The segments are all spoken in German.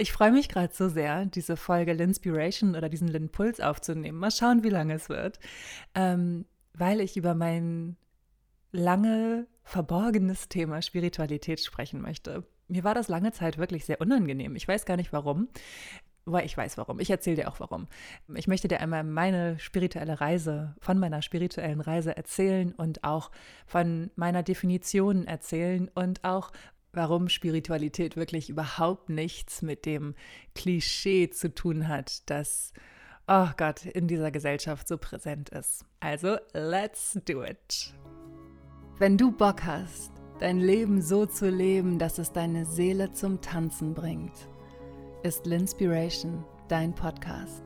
Ich freue mich gerade so sehr, diese Folge Linspiration oder diesen Linpuls aufzunehmen. Mal schauen, wie lange es wird, ähm, weil ich über mein lange verborgenes Thema Spiritualität sprechen möchte. Mir war das lange Zeit wirklich sehr unangenehm. Ich weiß gar nicht warum. Weil ich weiß warum. Ich erzähle dir auch warum. Ich möchte dir einmal meine spirituelle Reise, von meiner spirituellen Reise erzählen und auch von meiner Definition erzählen und auch, warum Spiritualität wirklich überhaupt nichts mit dem Klischee zu tun hat, das, oh Gott, in dieser Gesellschaft so präsent ist. Also, let's do it. Wenn du Bock hast, dein Leben so zu leben, dass es deine Seele zum Tanzen bringt, ist Linspiration dein Podcast.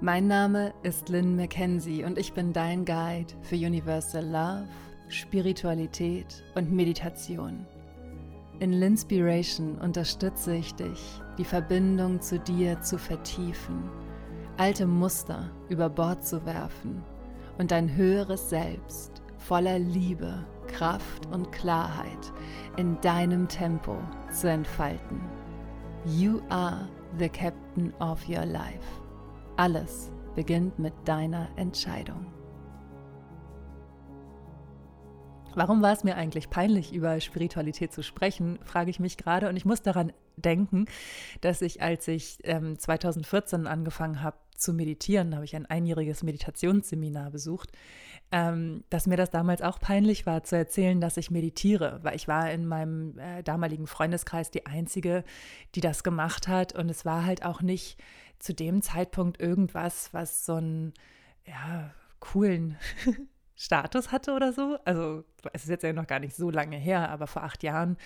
Mein Name ist Lynn McKenzie und ich bin dein Guide für Universal Love, Spiritualität und Meditation. In Linspiration unterstütze ich dich, die Verbindung zu dir zu vertiefen, alte Muster über Bord zu werfen und dein höheres Selbst voller Liebe, Kraft und Klarheit in deinem Tempo zu entfalten. You are the captain of your life. Alles beginnt mit deiner Entscheidung. Warum war es mir eigentlich peinlich, über Spiritualität zu sprechen, frage ich mich gerade. Und ich muss daran denken, dass ich, als ich ähm, 2014 angefangen habe zu meditieren, habe ich ein einjähriges Meditationsseminar besucht, ähm, dass mir das damals auch peinlich war zu erzählen, dass ich meditiere, weil ich war in meinem äh, damaligen Freundeskreis die Einzige, die das gemacht hat. Und es war halt auch nicht zu dem Zeitpunkt irgendwas, was so einen ja, coolen Status hatte oder so. Also es ist jetzt ja noch gar nicht so lange her, aber vor acht Jahren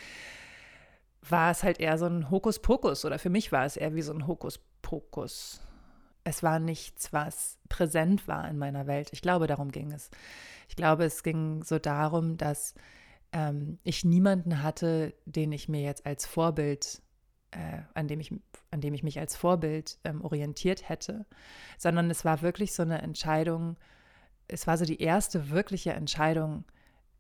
war es halt eher so ein Hokuspokus oder für mich war es eher wie so ein Hokuspokus. Es war nichts, was präsent war in meiner Welt. Ich glaube, darum ging es. Ich glaube, es ging so darum, dass ähm, ich niemanden hatte, den ich mir jetzt als Vorbild, äh, an, dem ich, an dem ich mich als Vorbild ähm, orientiert hätte, sondern es war wirklich so eine Entscheidung, es war so die erste wirkliche Entscheidung,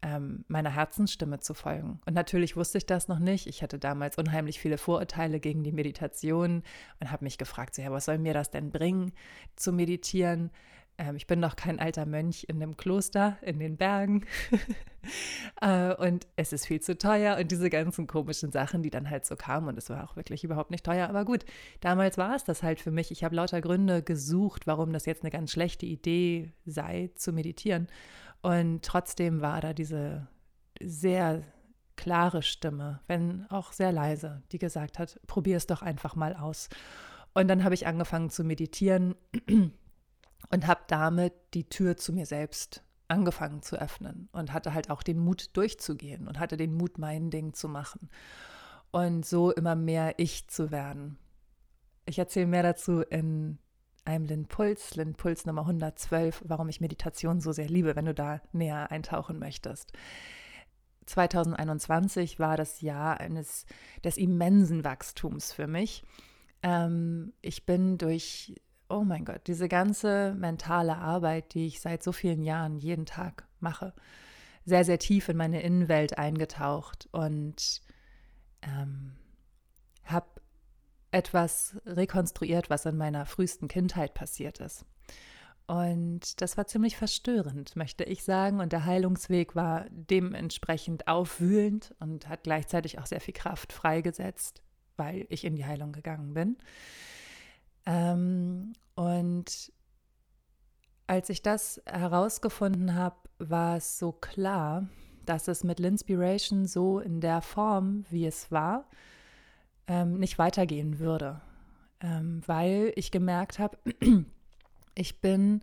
ähm, meiner Herzensstimme zu folgen. Und natürlich wusste ich das noch nicht. Ich hatte damals unheimlich viele Vorurteile gegen die Meditation und habe mich gefragt, so, ja, was soll mir das denn bringen, zu meditieren? Ähm, ich bin noch kein alter Mönch in einem Kloster in den Bergen äh, und es ist viel zu teuer und diese ganzen komischen Sachen, die dann halt so kamen und es war auch wirklich überhaupt nicht teuer. Aber gut, damals war es das halt für mich. Ich habe lauter Gründe gesucht, warum das jetzt eine ganz schlechte Idee sei, zu meditieren. Und trotzdem war da diese sehr klare Stimme, wenn auch sehr leise, die gesagt hat, probier es doch einfach mal aus. Und dann habe ich angefangen zu meditieren und habe damit die Tür zu mir selbst angefangen zu öffnen und hatte halt auch den Mut durchzugehen und hatte den Mut, mein Ding zu machen und so immer mehr ich zu werden. Ich erzähle mehr dazu in einem Lindpuls, Lindpuls Nummer 112, warum ich Meditation so sehr liebe, wenn du da näher eintauchen möchtest. 2021 war das Jahr eines des immensen Wachstums für mich. Ähm, ich bin durch oh mein Gott, diese ganze mentale Arbeit, die ich seit so vielen Jahren jeden Tag mache, sehr, sehr tief in meine Innenwelt eingetaucht und ähm, habe etwas rekonstruiert, was in meiner frühesten Kindheit passiert ist. Und das war ziemlich verstörend, möchte ich sagen. Und der Heilungsweg war dementsprechend aufwühlend und hat gleichzeitig auch sehr viel Kraft freigesetzt, weil ich in die Heilung gegangen bin. Ähm, und als ich das herausgefunden habe, war es so klar, dass es mit Linspiration so in der Form, wie es war, ähm, nicht weitergehen würde. Ähm, weil ich gemerkt habe, ich bin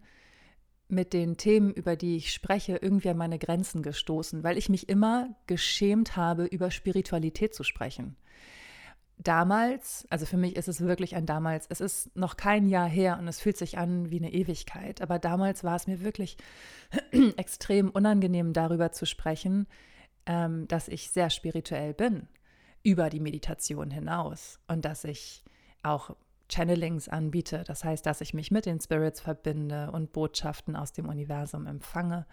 mit den Themen, über die ich spreche, irgendwie an meine Grenzen gestoßen, weil ich mich immer geschämt habe, über Spiritualität zu sprechen damals, also für mich ist es wirklich ein damals, es ist noch kein Jahr her und es fühlt sich an wie eine Ewigkeit, aber damals war es mir wirklich extrem unangenehm, darüber zu sprechen, ähm, dass ich sehr spirituell bin, über die Meditation hinaus. Und dass ich auch Channelings anbiete, das heißt, dass ich mich mit den Spirits verbinde und Botschaften aus dem Universum empfange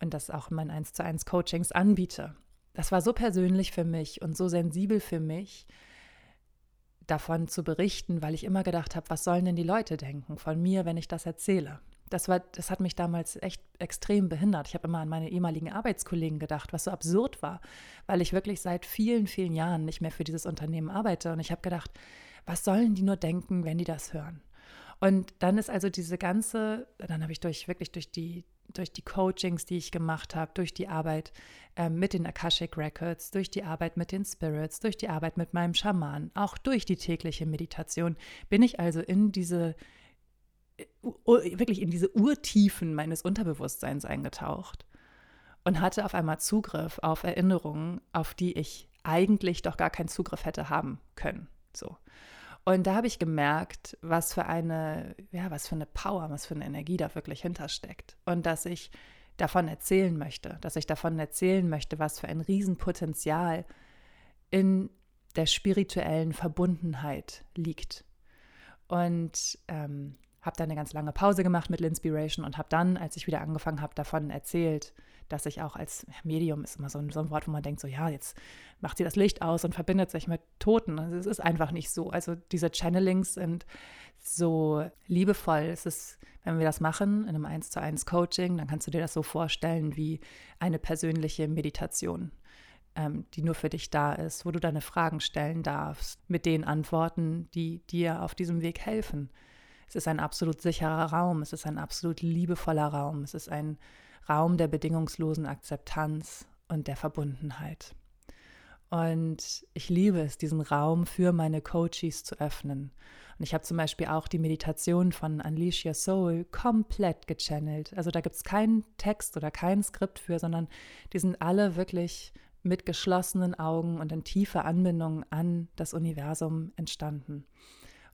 und das auch in meinen 1 zu 1 Coachings anbiete. Das war so persönlich für mich und so sensibel für mich, davon zu berichten, weil ich immer gedacht habe, was sollen denn die Leute denken von mir, wenn ich das erzähle? Das, war, das hat mich damals echt extrem behindert. Ich habe immer an meine ehemaligen Arbeitskollegen gedacht, was so absurd war, weil ich wirklich seit vielen, vielen Jahren nicht mehr für dieses Unternehmen arbeite. Und ich habe gedacht, was sollen die nur denken, wenn die das hören? Und dann ist also diese ganze, dann habe ich durch wirklich durch die durch die Coachings, die ich gemacht habe, durch die Arbeit äh, mit den Akashic Records, durch die Arbeit mit den Spirits, durch die Arbeit mit meinem Schaman, auch durch die tägliche Meditation, bin ich also in diese, wirklich in diese Urtiefen meines Unterbewusstseins eingetaucht und hatte auf einmal Zugriff auf Erinnerungen, auf die ich eigentlich doch gar keinen Zugriff hätte haben können. So. Und da habe ich gemerkt, was für eine, ja, was für eine Power, was für eine Energie da wirklich hintersteckt. Und dass ich davon erzählen möchte, dass ich davon erzählen möchte, was für ein Riesenpotenzial in der spirituellen Verbundenheit liegt. Und ähm, habe dann eine ganz lange Pause gemacht mit L'Inspiration und habe dann, als ich wieder angefangen habe, davon erzählt, dass ich auch als Medium ist immer so ein, so ein, Wort, wo man denkt, so ja, jetzt macht sie das Licht aus und verbindet sich mit Toten. Also es ist einfach nicht so. Also diese Channelings sind so liebevoll. Es ist, wenn wir das machen in einem 1 zu 1 Coaching, dann kannst du dir das so vorstellen wie eine persönliche Meditation ähm, die nur für dich da ist, wo du deine Fragen stellen darfst, mit den Antworten, die dir auf diesem Weg helfen. Es ist ein absolut sicherer Raum, es ist ein absolut liebevoller Raum, es ist ein Raum der bedingungslosen Akzeptanz und der Verbundenheit. Und ich liebe es, diesen Raum für meine Coaches zu öffnen. Und ich habe zum Beispiel auch die Meditation von Unleash Your Soul komplett gechannelt. Also da gibt es keinen Text oder kein Skript für, sondern die sind alle wirklich mit geschlossenen Augen und in tiefer Anbindung an das Universum entstanden.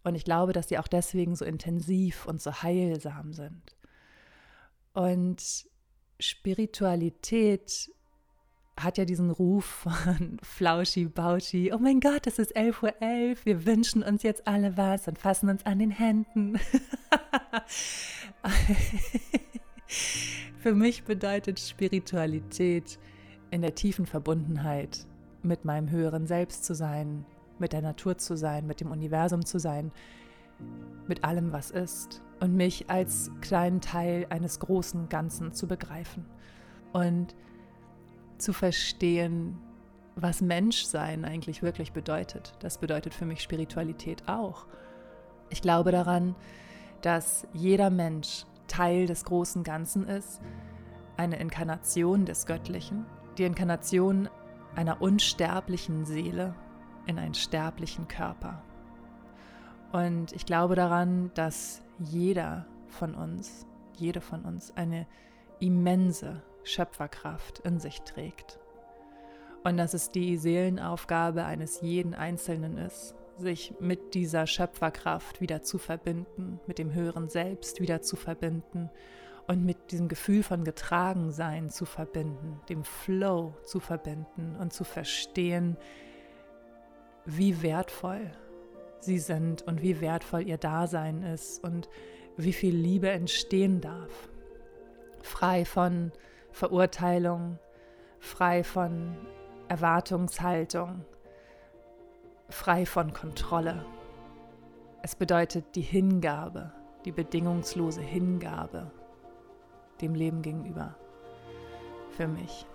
Und ich glaube, dass die auch deswegen so intensiv und so heilsam sind. Und Spiritualität hat ja diesen Ruf von Flauschi, Bauschi, oh mein Gott, es ist 11.11 Uhr, 11, wir wünschen uns jetzt alle was und fassen uns an den Händen. Für mich bedeutet Spiritualität in der tiefen Verbundenheit mit meinem höheren Selbst zu sein, mit der Natur zu sein, mit dem Universum zu sein, mit allem, was ist und mich als kleinen Teil eines großen Ganzen zu begreifen und zu verstehen, was Menschsein eigentlich wirklich bedeutet. Das bedeutet für mich Spiritualität auch. Ich glaube daran, dass jeder Mensch Teil des großen Ganzen ist, eine Inkarnation des Göttlichen, die Inkarnation einer unsterblichen Seele in einen sterblichen Körper. Und ich glaube daran, dass jeder von uns, jede von uns eine immense Schöpferkraft in sich trägt. Und dass es die Seelenaufgabe eines jeden Einzelnen ist, sich mit dieser Schöpferkraft wieder zu verbinden, mit dem höheren Selbst wieder zu verbinden und mit diesem Gefühl von Getragensein zu verbinden, dem Flow zu verbinden und zu verstehen, wie wertvoll sie sind und wie wertvoll ihr Dasein ist und wie viel Liebe entstehen darf. Frei von Verurteilung, frei von Erwartungshaltung, frei von Kontrolle. Es bedeutet die Hingabe, die bedingungslose Hingabe dem Leben gegenüber. Für mich.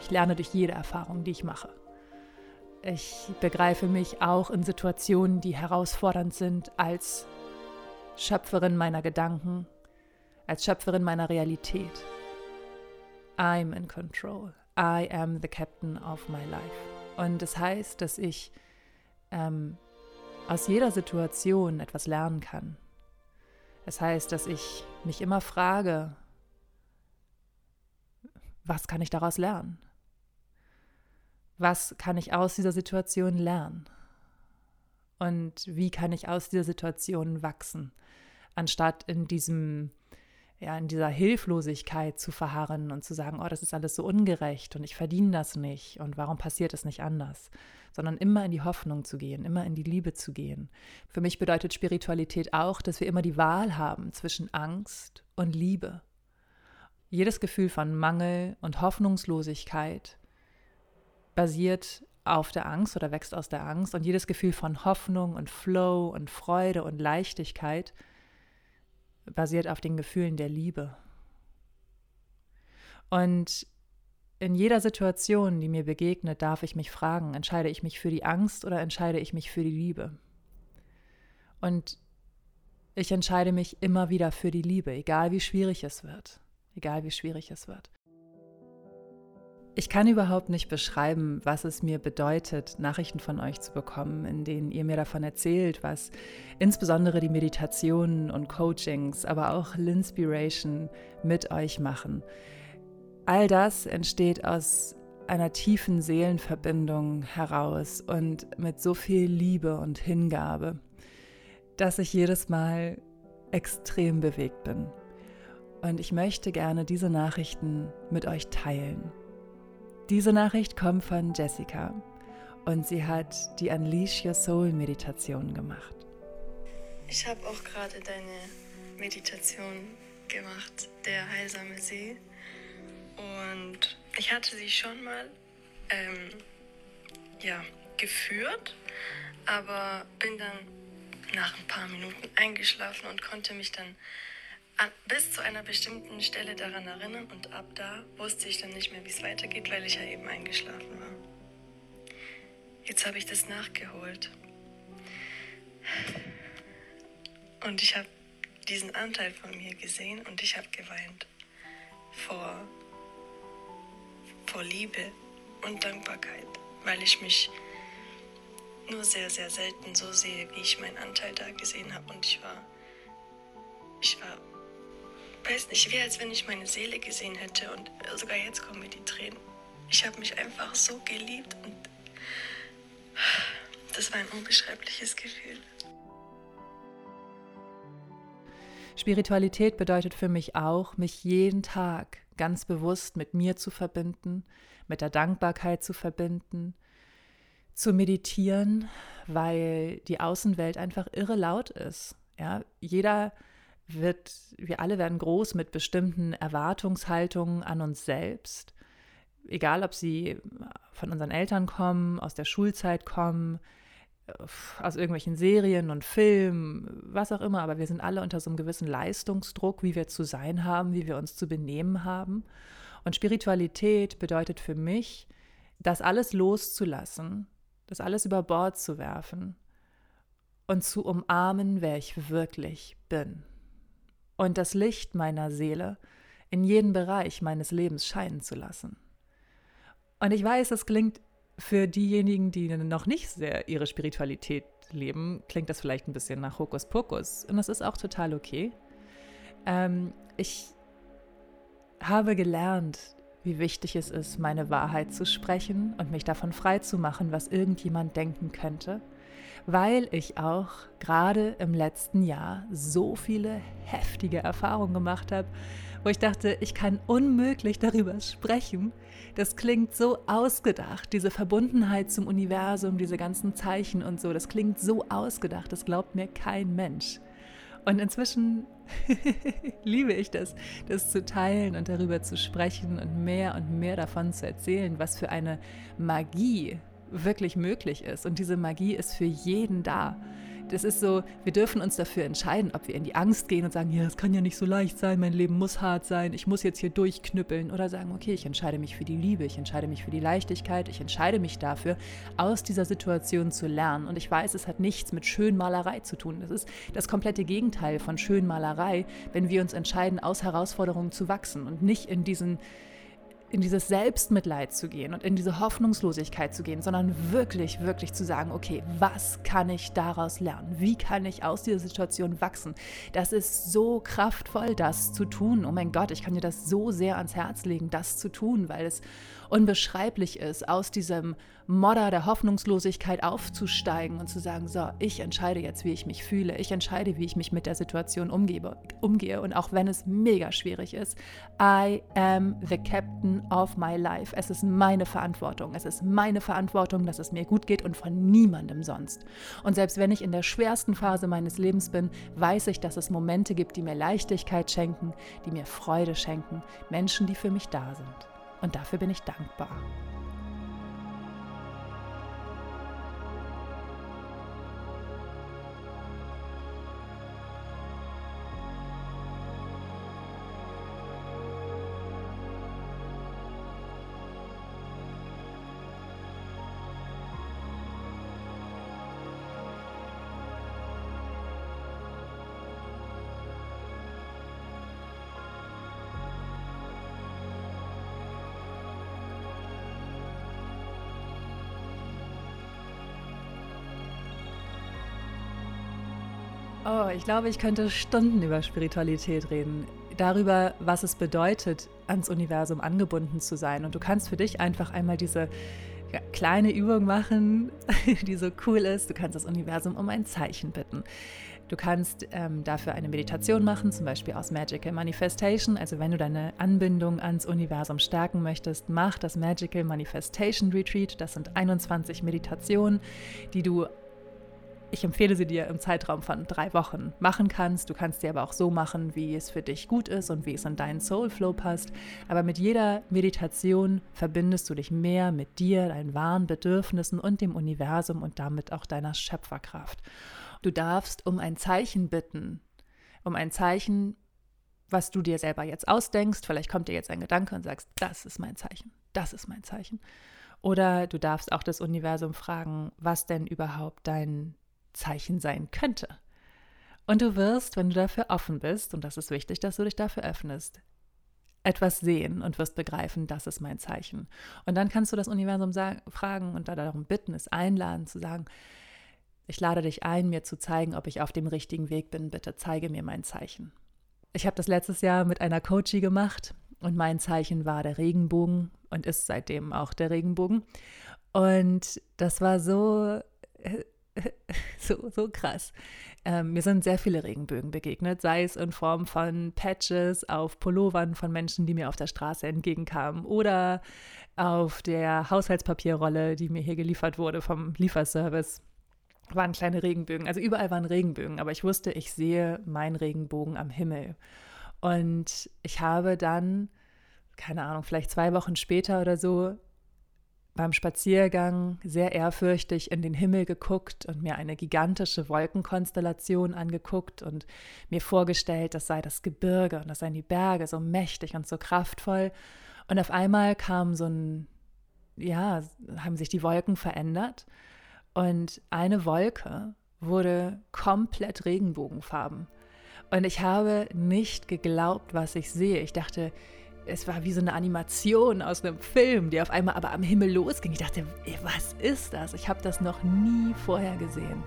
Ich lerne durch jede Erfahrung, die ich mache. Ich begreife mich auch in Situationen, die herausfordernd sind, als Schöpferin meiner Gedanken, als Schöpferin meiner Realität. I'm in control. I am the captain of my life. Und das heißt, dass ich ähm, aus jeder Situation etwas lernen kann. Es heißt, dass ich mich immer frage, was kann ich daraus lernen? Was kann ich aus dieser Situation lernen? Und wie kann ich aus dieser Situation wachsen, anstatt in diesem ja, in dieser Hilflosigkeit zu verharren und zu sagen, oh, das ist alles so ungerecht und ich verdiene das nicht und warum passiert es nicht anders, sondern immer in die Hoffnung zu gehen, immer in die Liebe zu gehen. Für mich bedeutet Spiritualität auch, dass wir immer die Wahl haben zwischen Angst und Liebe. Jedes Gefühl von Mangel und Hoffnungslosigkeit basiert auf der Angst oder wächst aus der Angst und jedes Gefühl von Hoffnung und Flow und Freude und Leichtigkeit – basiert auf den Gefühlen der Liebe. Und in jeder Situation, die mir begegnet, darf ich mich fragen, entscheide ich mich für die Angst oder entscheide ich mich für die Liebe? Und ich entscheide mich immer wieder für die Liebe, egal wie schwierig es wird. Egal wie schwierig es wird. Ich kann überhaupt nicht beschreiben, was es mir bedeutet, Nachrichten von euch zu bekommen, in denen ihr mir davon erzählt, was insbesondere die Meditationen und Coachings, aber auch L'Inspiration mit euch machen. All das entsteht aus einer tiefen Seelenverbindung heraus und mit so viel Liebe und Hingabe, dass ich jedes Mal extrem bewegt bin. Und ich möchte gerne diese Nachrichten mit euch teilen. Diese Nachricht kommt von Jessica und sie hat die Unleash Your Soul Meditation gemacht. Ich habe auch gerade deine Meditation gemacht, der heilsame See. Und ich hatte sie schon mal ähm, ja, geführt, aber bin dann nach ein paar Minuten eingeschlafen und konnte mich dann an, bis zu einer bestimmten Stelle daran erinnern und ab da wusste ich dann nicht mehr, wie es weitergeht, weil ich ja eben eingeschlafen war. Jetzt habe ich das nachgeholt. Und ich habe diesen Anteil von mir gesehen und ich habe geweint. Vor, vor Liebe und Dankbarkeit, weil ich mich nur sehr, sehr selten so sehe, wie ich meinen Anteil da gesehen habe. Und ich war, ich war weiß nicht, wie als wenn ich meine Seele gesehen hätte und sogar jetzt kommen mir die Tränen. Ich habe mich einfach so geliebt und das war ein unbeschreibliches Gefühl. Spiritualität bedeutet für mich auch, mich jeden Tag ganz bewusst mit mir zu verbinden, mit der Dankbarkeit zu verbinden, zu meditieren, weil die Außenwelt einfach irre laut ist. Ja, jeder wird, wir alle werden groß mit bestimmten Erwartungshaltungen an uns selbst. Egal, ob sie von unseren Eltern kommen, aus der Schulzeit kommen, aus irgendwelchen Serien und Filmen, was auch immer, aber wir sind alle unter so einem gewissen Leistungsdruck, wie wir zu sein haben, wie wir uns zu benehmen haben. Und Spiritualität bedeutet für mich, das alles loszulassen, das alles über Bord zu werfen und zu umarmen, wer ich wirklich bin und das Licht meiner Seele in jeden Bereich meines Lebens scheinen zu lassen. Und ich weiß, es klingt für diejenigen, die noch nicht sehr ihre Spiritualität leben, klingt das vielleicht ein bisschen nach Hokuspokus. Und das ist auch total okay. Ähm, ich habe gelernt, wie wichtig es ist, meine Wahrheit zu sprechen und mich davon frei zu machen, was irgendjemand denken könnte weil ich auch gerade im letzten Jahr so viele heftige Erfahrungen gemacht habe, wo ich dachte, ich kann unmöglich darüber sprechen. Das klingt so ausgedacht, diese Verbundenheit zum Universum, diese ganzen Zeichen und so, das klingt so ausgedacht, das glaubt mir kein Mensch. Und inzwischen liebe ich das, das zu teilen und darüber zu sprechen und mehr und mehr davon zu erzählen, was für eine Magie wirklich möglich ist. Und diese Magie ist für jeden da. Das ist so, wir dürfen uns dafür entscheiden, ob wir in die Angst gehen und sagen, ja, es kann ja nicht so leicht sein, mein Leben muss hart sein, ich muss jetzt hier durchknüppeln. Oder sagen, okay, ich entscheide mich für die Liebe, ich entscheide mich für die Leichtigkeit, ich entscheide mich dafür, aus dieser Situation zu lernen. Und ich weiß, es hat nichts mit Schönmalerei zu tun. Das ist das komplette Gegenteil von Schönmalerei, wenn wir uns entscheiden, aus Herausforderungen zu wachsen und nicht in diesen in dieses Selbstmitleid zu gehen und in diese Hoffnungslosigkeit zu gehen, sondern wirklich, wirklich zu sagen, okay, was kann ich daraus lernen? Wie kann ich aus dieser Situation wachsen? Das ist so kraftvoll, das zu tun. Oh mein Gott, ich kann dir das so sehr ans Herz legen, das zu tun, weil es unbeschreiblich ist, aus diesem Modder der Hoffnungslosigkeit aufzusteigen und zu sagen, so, ich entscheide jetzt, wie ich mich fühle, ich entscheide, wie ich mich mit der Situation umgebe, umgehe und auch wenn es mega schwierig ist, I am the captain of my life. Es ist meine Verantwortung, es ist meine Verantwortung, dass es mir gut geht und von niemandem sonst. Und selbst wenn ich in der schwersten Phase meines Lebens bin, weiß ich, dass es Momente gibt, die mir Leichtigkeit schenken, die mir Freude schenken, Menschen, die für mich da sind. Und dafür bin ich dankbar. Oh, ich glaube, ich könnte Stunden über Spiritualität reden. Darüber, was es bedeutet, ans Universum angebunden zu sein. Und du kannst für dich einfach einmal diese kleine Übung machen, die so cool ist. Du kannst das Universum um ein Zeichen bitten. Du kannst ähm, dafür eine Meditation machen, zum Beispiel aus Magical Manifestation. Also wenn du deine Anbindung ans Universum stärken möchtest, mach das Magical Manifestation Retreat. Das sind 21 Meditationen, die du ich empfehle sie dir im Zeitraum von drei Wochen machen kannst. Du kannst sie aber auch so machen, wie es für dich gut ist und wie es in deinen Soulflow passt. Aber mit jeder Meditation verbindest du dich mehr mit dir, deinen wahren Bedürfnissen und dem Universum und damit auch deiner Schöpferkraft. Du darfst um ein Zeichen bitten, um ein Zeichen, was du dir selber jetzt ausdenkst. Vielleicht kommt dir jetzt ein Gedanke und sagst, das ist mein Zeichen, das ist mein Zeichen. Oder du darfst auch das Universum fragen, was denn überhaupt dein Zeichen sein könnte. Und du wirst, wenn du dafür offen bist, und das ist wichtig, dass du dich dafür öffnest, etwas sehen und wirst begreifen, das ist mein Zeichen. Und dann kannst du das Universum sagen, fragen und darum bitten, es einladen, zu sagen, ich lade dich ein, mir zu zeigen, ob ich auf dem richtigen Weg bin. Bitte zeige mir mein Zeichen. Ich habe das letztes Jahr mit einer Coachie gemacht und mein Zeichen war der Regenbogen und ist seitdem auch der Regenbogen. Und das war so äh, so, so krass. Ähm, mir sind sehr viele Regenbögen begegnet, sei es in Form von Patches auf Pullovern von Menschen, die mir auf der Straße entgegenkamen oder auf der Haushaltspapierrolle, die mir hier geliefert wurde vom Lieferservice waren kleine Regenbögen. Also überall waren Regenbögen, aber ich wusste, ich sehe meinen Regenbogen am Himmel. Und ich habe dann, keine Ahnung, vielleicht zwei Wochen später oder so, beim Spaziergang sehr ehrfürchtig in den Himmel geguckt und mir eine gigantische Wolkenkonstellation angeguckt und mir vorgestellt, das sei das Gebirge und das seien die Berge so mächtig und so kraftvoll. Und auf einmal kam so ein, ja, haben sich die Wolken verändert und eine Wolke wurde komplett Regenbogenfarben. Und ich habe nicht geglaubt, was ich sehe. Ich dachte, es war wie so eine Animation aus einem Film, die auf einmal aber am Himmel losging. Ich dachte, was ist das? Ich habe das noch nie vorher gesehen.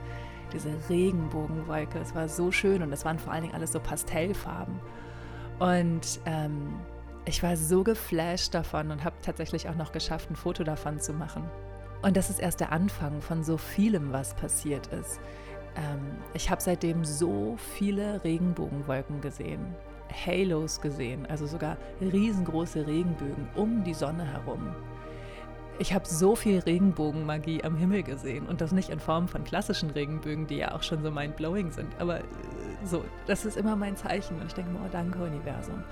Diese Regenbogenwolke, es war so schön und es waren vor allen Dingen alles so Pastellfarben. Und ähm, ich war so geflasht davon und habe tatsächlich auch noch geschafft, ein Foto davon zu machen. Und das ist erst der Anfang von so vielem, was passiert ist. Ähm, ich habe seitdem so viele Regenbogenwolken gesehen. Halos gesehen, also sogar riesengroße Regenbögen um die Sonne herum. Ich habe so viel Regenbogenmagie am Himmel gesehen und das nicht in Form von klassischen Regenbögen, die ja auch schon so mind-blowing sind, aber äh, so, das ist immer mein Zeichen und ich denke mir, oh danke Universum.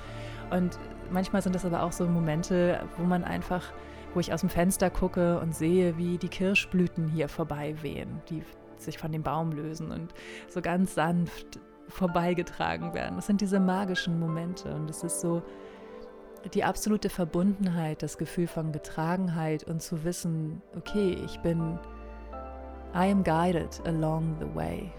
Und manchmal sind das aber auch so Momente, wo man einfach, wo ich aus dem Fenster gucke und sehe, wie die Kirschblüten hier vorbei wehen, die sich von dem Baum lösen und so ganz sanft vorbeigetragen werden. Das sind diese magischen Momente und es ist so die absolute Verbundenheit, das Gefühl von Getragenheit und zu wissen, okay, ich bin, I am guided along the way.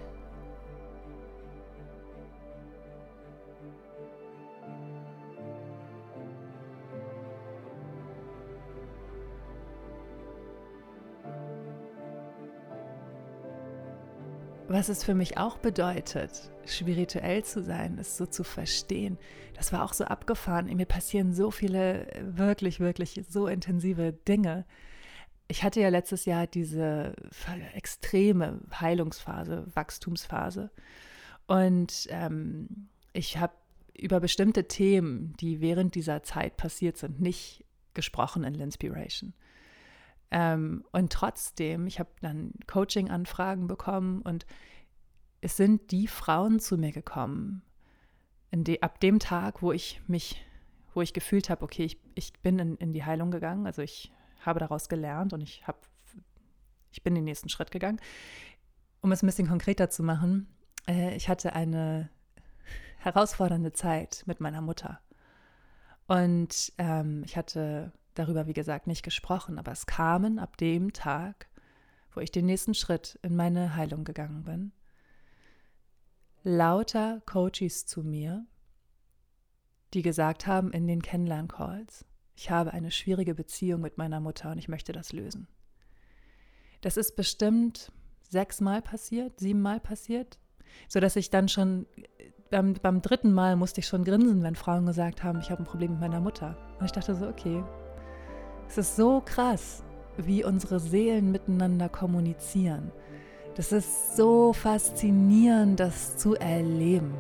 Was es für mich auch bedeutet, spirituell zu sein, es so zu verstehen, das war auch so abgefahren. Mir passieren so viele wirklich, wirklich so intensive Dinge. Ich hatte ja letztes Jahr diese extreme Heilungsphase, Wachstumsphase. Und ähm, ich habe über bestimmte Themen, die während dieser Zeit passiert sind, nicht gesprochen in L'Inspiration. Ähm, und trotzdem, ich habe dann Coaching-Anfragen bekommen und es sind die Frauen zu mir gekommen, die, ab dem Tag, wo ich mich, wo ich gefühlt habe, okay, ich, ich bin in, in die Heilung gegangen, also ich habe daraus gelernt und ich habe, ich bin den nächsten Schritt gegangen. Um es ein bisschen konkreter zu machen, äh, ich hatte eine herausfordernde Zeit mit meiner Mutter. Und ähm, ich hatte darüber, wie gesagt, nicht gesprochen, aber es kamen ab dem Tag, wo ich den nächsten Schritt in meine Heilung gegangen bin, lauter Coaches zu mir, die gesagt haben in den Kennenlern-Calls, ich habe eine schwierige Beziehung mit meiner Mutter und ich möchte das lösen. Das ist bestimmt sechsmal passiert, siebenmal passiert, sodass ich dann schon beim, beim dritten Mal musste ich schon grinsen, wenn Frauen gesagt haben, ich habe ein Problem mit meiner Mutter. Und ich dachte so, okay, es ist so krass, wie unsere Seelen miteinander kommunizieren. Das ist so faszinierend, das zu erleben.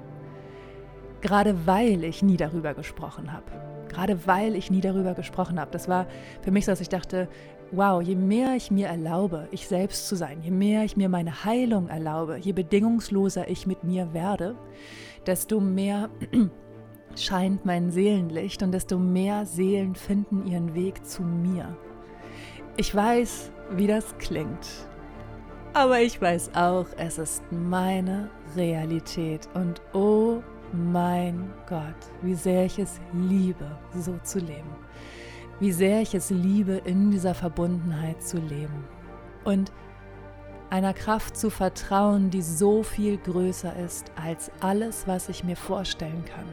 Gerade weil ich nie darüber gesprochen habe. Gerade weil ich nie darüber gesprochen habe. Das war für mich so, dass ich dachte, wow, je mehr ich mir erlaube, ich selbst zu sein, je mehr ich mir meine Heilung erlaube, je bedingungsloser ich mit mir werde, desto mehr scheint mein Seelenlicht und desto mehr Seelen finden ihren Weg zu mir. Ich weiß, wie das klingt, aber ich weiß auch, es ist meine Realität und oh mein Gott, wie sehr ich es liebe, so zu leben. Wie sehr ich es liebe, in dieser Verbundenheit zu leben. Und einer Kraft zu vertrauen, die so viel größer ist als alles, was ich mir vorstellen kann.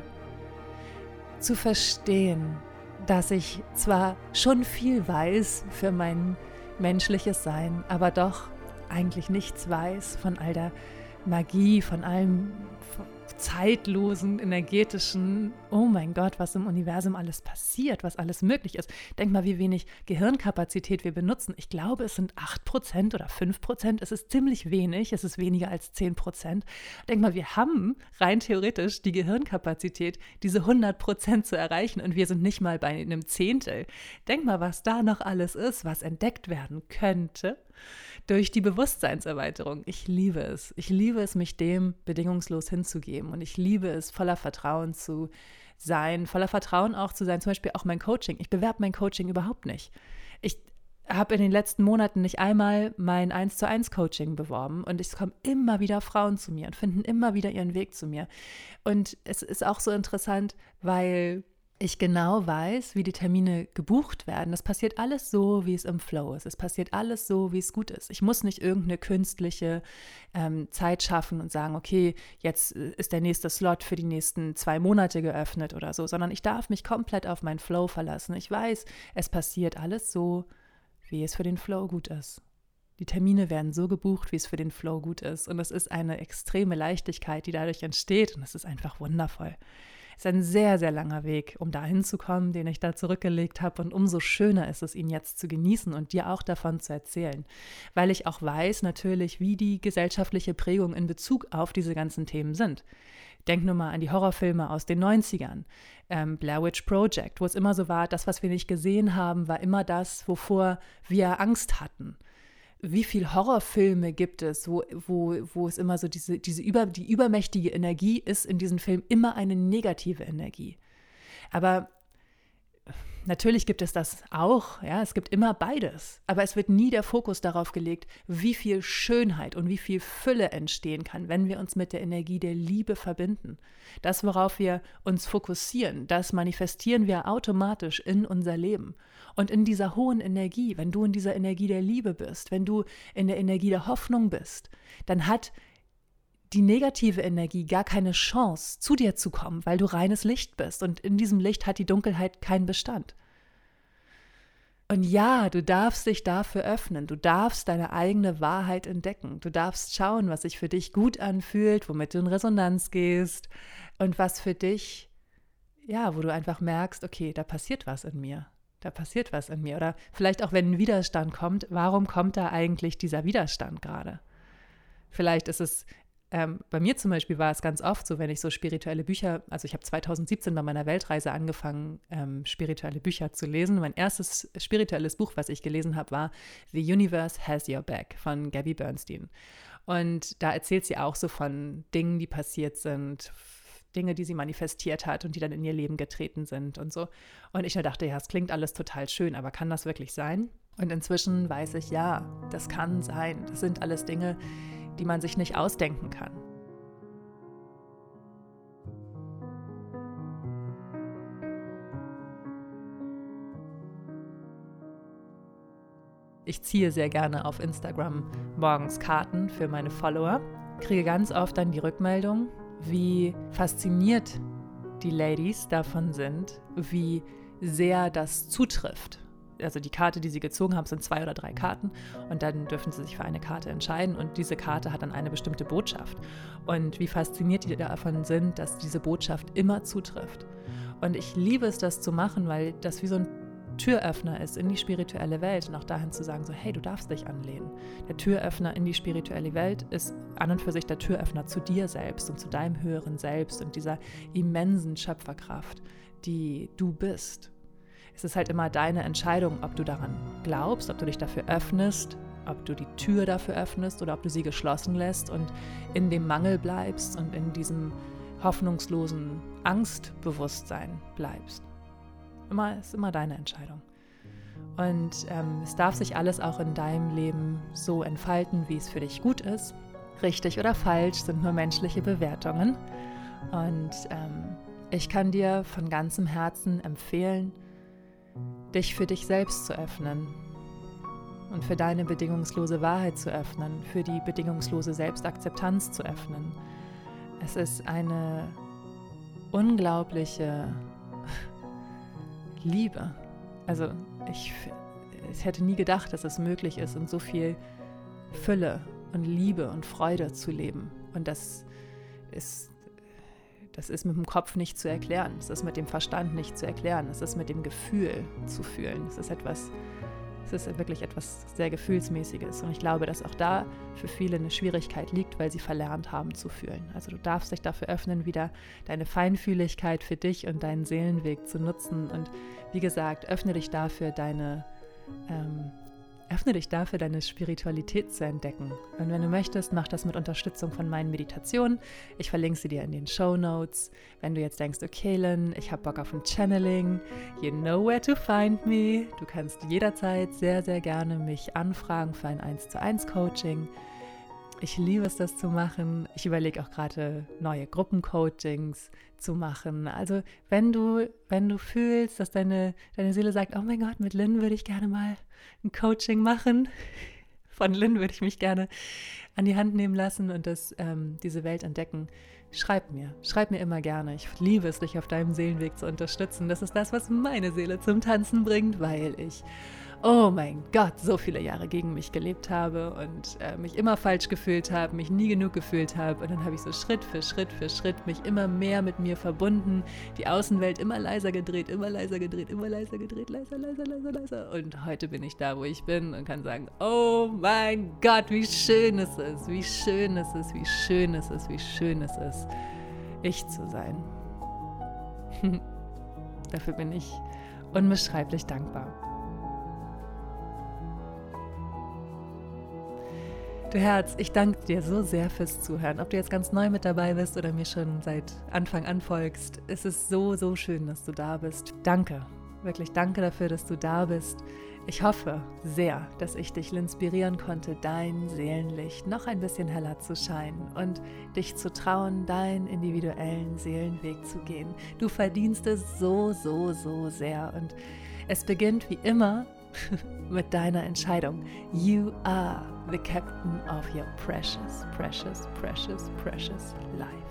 Zu verstehen, dass ich zwar schon viel weiß für mein menschliches Sein, aber doch eigentlich nichts weiß von all der Magie, von allem zeitlosen, energetischen, oh mein Gott, was im Universum alles passiert, was alles möglich ist. Denk mal, wie wenig Gehirnkapazität wir benutzen. Ich glaube, es sind 8% oder 5%. Es ist ziemlich wenig, es ist weniger als 10%. Denk mal, wir haben rein theoretisch die Gehirnkapazität, diese 100% zu erreichen und wir sind nicht mal bei einem Zehntel. Denk mal, was da noch alles ist, was entdeckt werden könnte durch die Bewusstseinserweiterung. Ich liebe es. Ich liebe es, mich dem bedingungslos hinzugeben. Und ich liebe es, voller Vertrauen zu sein, voller Vertrauen auch zu sein. Zum Beispiel auch mein Coaching. Ich bewerbe mein Coaching überhaupt nicht. Ich habe in den letzten Monaten nicht einmal mein 1 zu 1 Coaching beworben und es kommen immer wieder Frauen zu mir und finden immer wieder ihren Weg zu mir. Und es ist auch so interessant, weil ich genau weiß, wie die Termine gebucht werden. Das passiert alles so, wie es im Flow ist. Es passiert alles so, wie es gut ist. Ich muss nicht irgendeine künstliche ähm, Zeit schaffen und sagen, okay, jetzt äh, ist der nächste Slot für die nächsten zwei Monate geöffnet oder so, sondern ich darf mich komplett auf meinen Flow verlassen. Ich weiß, es passiert alles so, wie es für den Flow gut ist. Die Termine werden so gebucht, wie es für den Flow gut ist. Und es ist eine extreme Leichtigkeit, die dadurch entsteht. Und es ist einfach wundervoll ist ein sehr, sehr langer Weg, um dahin zu kommen, den ich da zurückgelegt habe. Und umso schöner ist es, ihn jetzt zu genießen und dir auch davon zu erzählen. Weil ich auch weiß natürlich, wie die gesellschaftliche Prägung in Bezug auf diese ganzen Themen sind. Denk nur mal an die Horrorfilme aus den 90ern, ähm, Blair Witch Project, wo es immer so war, das, was wir nicht gesehen haben, war immer das, wovor wir Angst hatten wie viele Horrorfilme gibt es, wo, wo, wo es immer so diese, diese über, die übermächtige Energie ist in diesen Filmen immer eine negative Energie. Aber Natürlich gibt es das auch, ja, es gibt immer beides, aber es wird nie der Fokus darauf gelegt, wie viel Schönheit und wie viel Fülle entstehen kann, wenn wir uns mit der Energie der Liebe verbinden. Das, worauf wir uns fokussieren, das manifestieren wir automatisch in unser Leben. Und in dieser hohen Energie, wenn du in dieser Energie der Liebe bist, wenn du in der Energie der Hoffnung bist, dann hat die negative Energie gar keine Chance, zu dir zu kommen, weil du reines Licht bist und in diesem Licht hat die Dunkelheit keinen Bestand. Und ja, du darfst dich dafür öffnen. Du darfst deine eigene Wahrheit entdecken. Du darfst schauen, was sich für dich gut anfühlt, womit du in Resonanz gehst und was für dich, ja, wo du einfach merkst, okay, da passiert was in mir. Da passiert was in mir. Oder vielleicht auch, wenn ein Widerstand kommt, warum kommt da eigentlich dieser Widerstand gerade? Vielleicht ist es ähm, bei mir zum Beispiel war es ganz oft so, wenn ich so spirituelle Bücher, also ich habe 2017 bei meiner Weltreise angefangen, ähm, spirituelle Bücher zu lesen. Mein erstes spirituelles Buch, was ich gelesen habe, war The Universe Has Your Back von Gabby Bernstein. Und da erzählt sie auch so von Dingen, die passiert sind, Dinge, die sie manifestiert hat und die dann in ihr Leben getreten sind und so. Und ich dachte, ja, es klingt alles total schön, aber kann das wirklich sein? Und inzwischen weiß ich, ja, das kann sein. Das sind alles Dinge, die man sich nicht ausdenken kann. Ich ziehe sehr gerne auf Instagram morgens Karten für meine Follower, kriege ganz oft dann die Rückmeldung, wie fasziniert die Ladies davon sind, wie sehr das zutrifft also die Karte, die sie gezogen haben, sind zwei oder drei Karten und dann dürfen sie sich für eine Karte entscheiden und diese Karte hat dann eine bestimmte Botschaft. Und wie fasziniert die davon sind, dass diese Botschaft immer zutrifft. Und ich liebe es, das zu machen, weil das wie so ein Türöffner ist in die spirituelle Welt und auch dahin zu sagen, so hey, du darfst dich anlehnen. Der Türöffner in die spirituelle Welt ist an und für sich der Türöffner zu dir selbst und zu deinem höheren Selbst und dieser immensen Schöpferkraft, die du bist es ist halt immer deine Entscheidung, ob du daran glaubst, ob du dich dafür öffnest, ob du die Tür dafür öffnest oder ob du sie geschlossen lässt und in dem Mangel bleibst und in diesem hoffnungslosen Angstbewusstsein bleibst. Immer ist immer deine Entscheidung. Und ähm, es darf sich alles auch in deinem Leben so entfalten, wie es für dich gut ist. Richtig oder falsch sind nur menschliche Bewertungen. Und ähm, ich kann dir von ganzem Herzen empfehlen, dich für dich selbst zu öffnen und für deine bedingungslose Wahrheit zu öffnen, für die bedingungslose Selbstakzeptanz zu öffnen. Es ist eine unglaubliche Liebe. Also ich, ich hätte nie gedacht, dass es möglich ist, in so viel Fülle und Liebe und Freude zu leben. Und das ist das ist mit dem Kopf nicht zu erklären. Es ist mit dem Verstand nicht zu erklären. Es ist mit dem Gefühl zu fühlen. Es ist etwas, es ist wirklich etwas sehr Gefühlsmäßiges. Und ich glaube, dass auch da für viele eine Schwierigkeit liegt, weil sie verlernt haben zu fühlen. Also du darfst dich dafür öffnen, wieder deine Feinfühligkeit für dich und deinen Seelenweg zu nutzen. Und wie gesagt, öffne dich dafür, deine ähm, Öffne dich dafür, deine Spiritualität zu entdecken. Und wenn du möchtest, mach das mit Unterstützung von meinen Meditationen. Ich verlinke sie dir in den Show Notes. Wenn du jetzt denkst, okay, Lynn, ich habe Bock auf ein Channeling, you know where to find me. Du kannst jederzeit sehr, sehr gerne mich anfragen für ein 1 zu 1 Coaching. Ich liebe es, das zu machen. Ich überlege auch gerade neue Gruppencoachings zu machen. Also wenn du, wenn du fühlst, dass deine, deine Seele sagt, oh mein Gott, mit Lynn würde ich gerne mal ein Coaching machen. Von Lynn würde ich mich gerne an die Hand nehmen lassen und das, ähm, diese Welt entdecken. Schreib mir, schreib mir immer gerne. Ich liebe es, dich auf deinem Seelenweg zu unterstützen. Das ist das, was meine Seele zum Tanzen bringt, weil ich oh mein Gott, so viele Jahre gegen mich gelebt habe und äh, mich immer falsch gefühlt habe, mich nie genug gefühlt habe. Und dann habe ich so Schritt für Schritt für Schritt mich immer mehr mit mir verbunden, die Außenwelt immer leiser gedreht, immer leiser gedreht, immer leiser gedreht, leiser, leiser, leiser, leiser. Und heute bin ich da, wo ich bin und kann sagen, oh mein Gott, wie schön es ist, wie schön es ist, wie schön es ist, wie schön es ist, ich zu sein. Dafür bin ich unbeschreiblich dankbar. Du Herz, ich danke dir so sehr fürs Zuhören. Ob du jetzt ganz neu mit dabei bist oder mir schon seit Anfang an folgst, es ist so, so schön, dass du da bist. Danke, wirklich danke dafür, dass du da bist. Ich hoffe sehr, dass ich dich inspirieren konnte, dein Seelenlicht noch ein bisschen heller zu scheinen und dich zu trauen, deinen individuellen Seelenweg zu gehen. Du verdienst es so, so, so sehr und es beginnt wie immer mit deiner Entscheidung. You are the captain of your precious, precious, precious, precious life.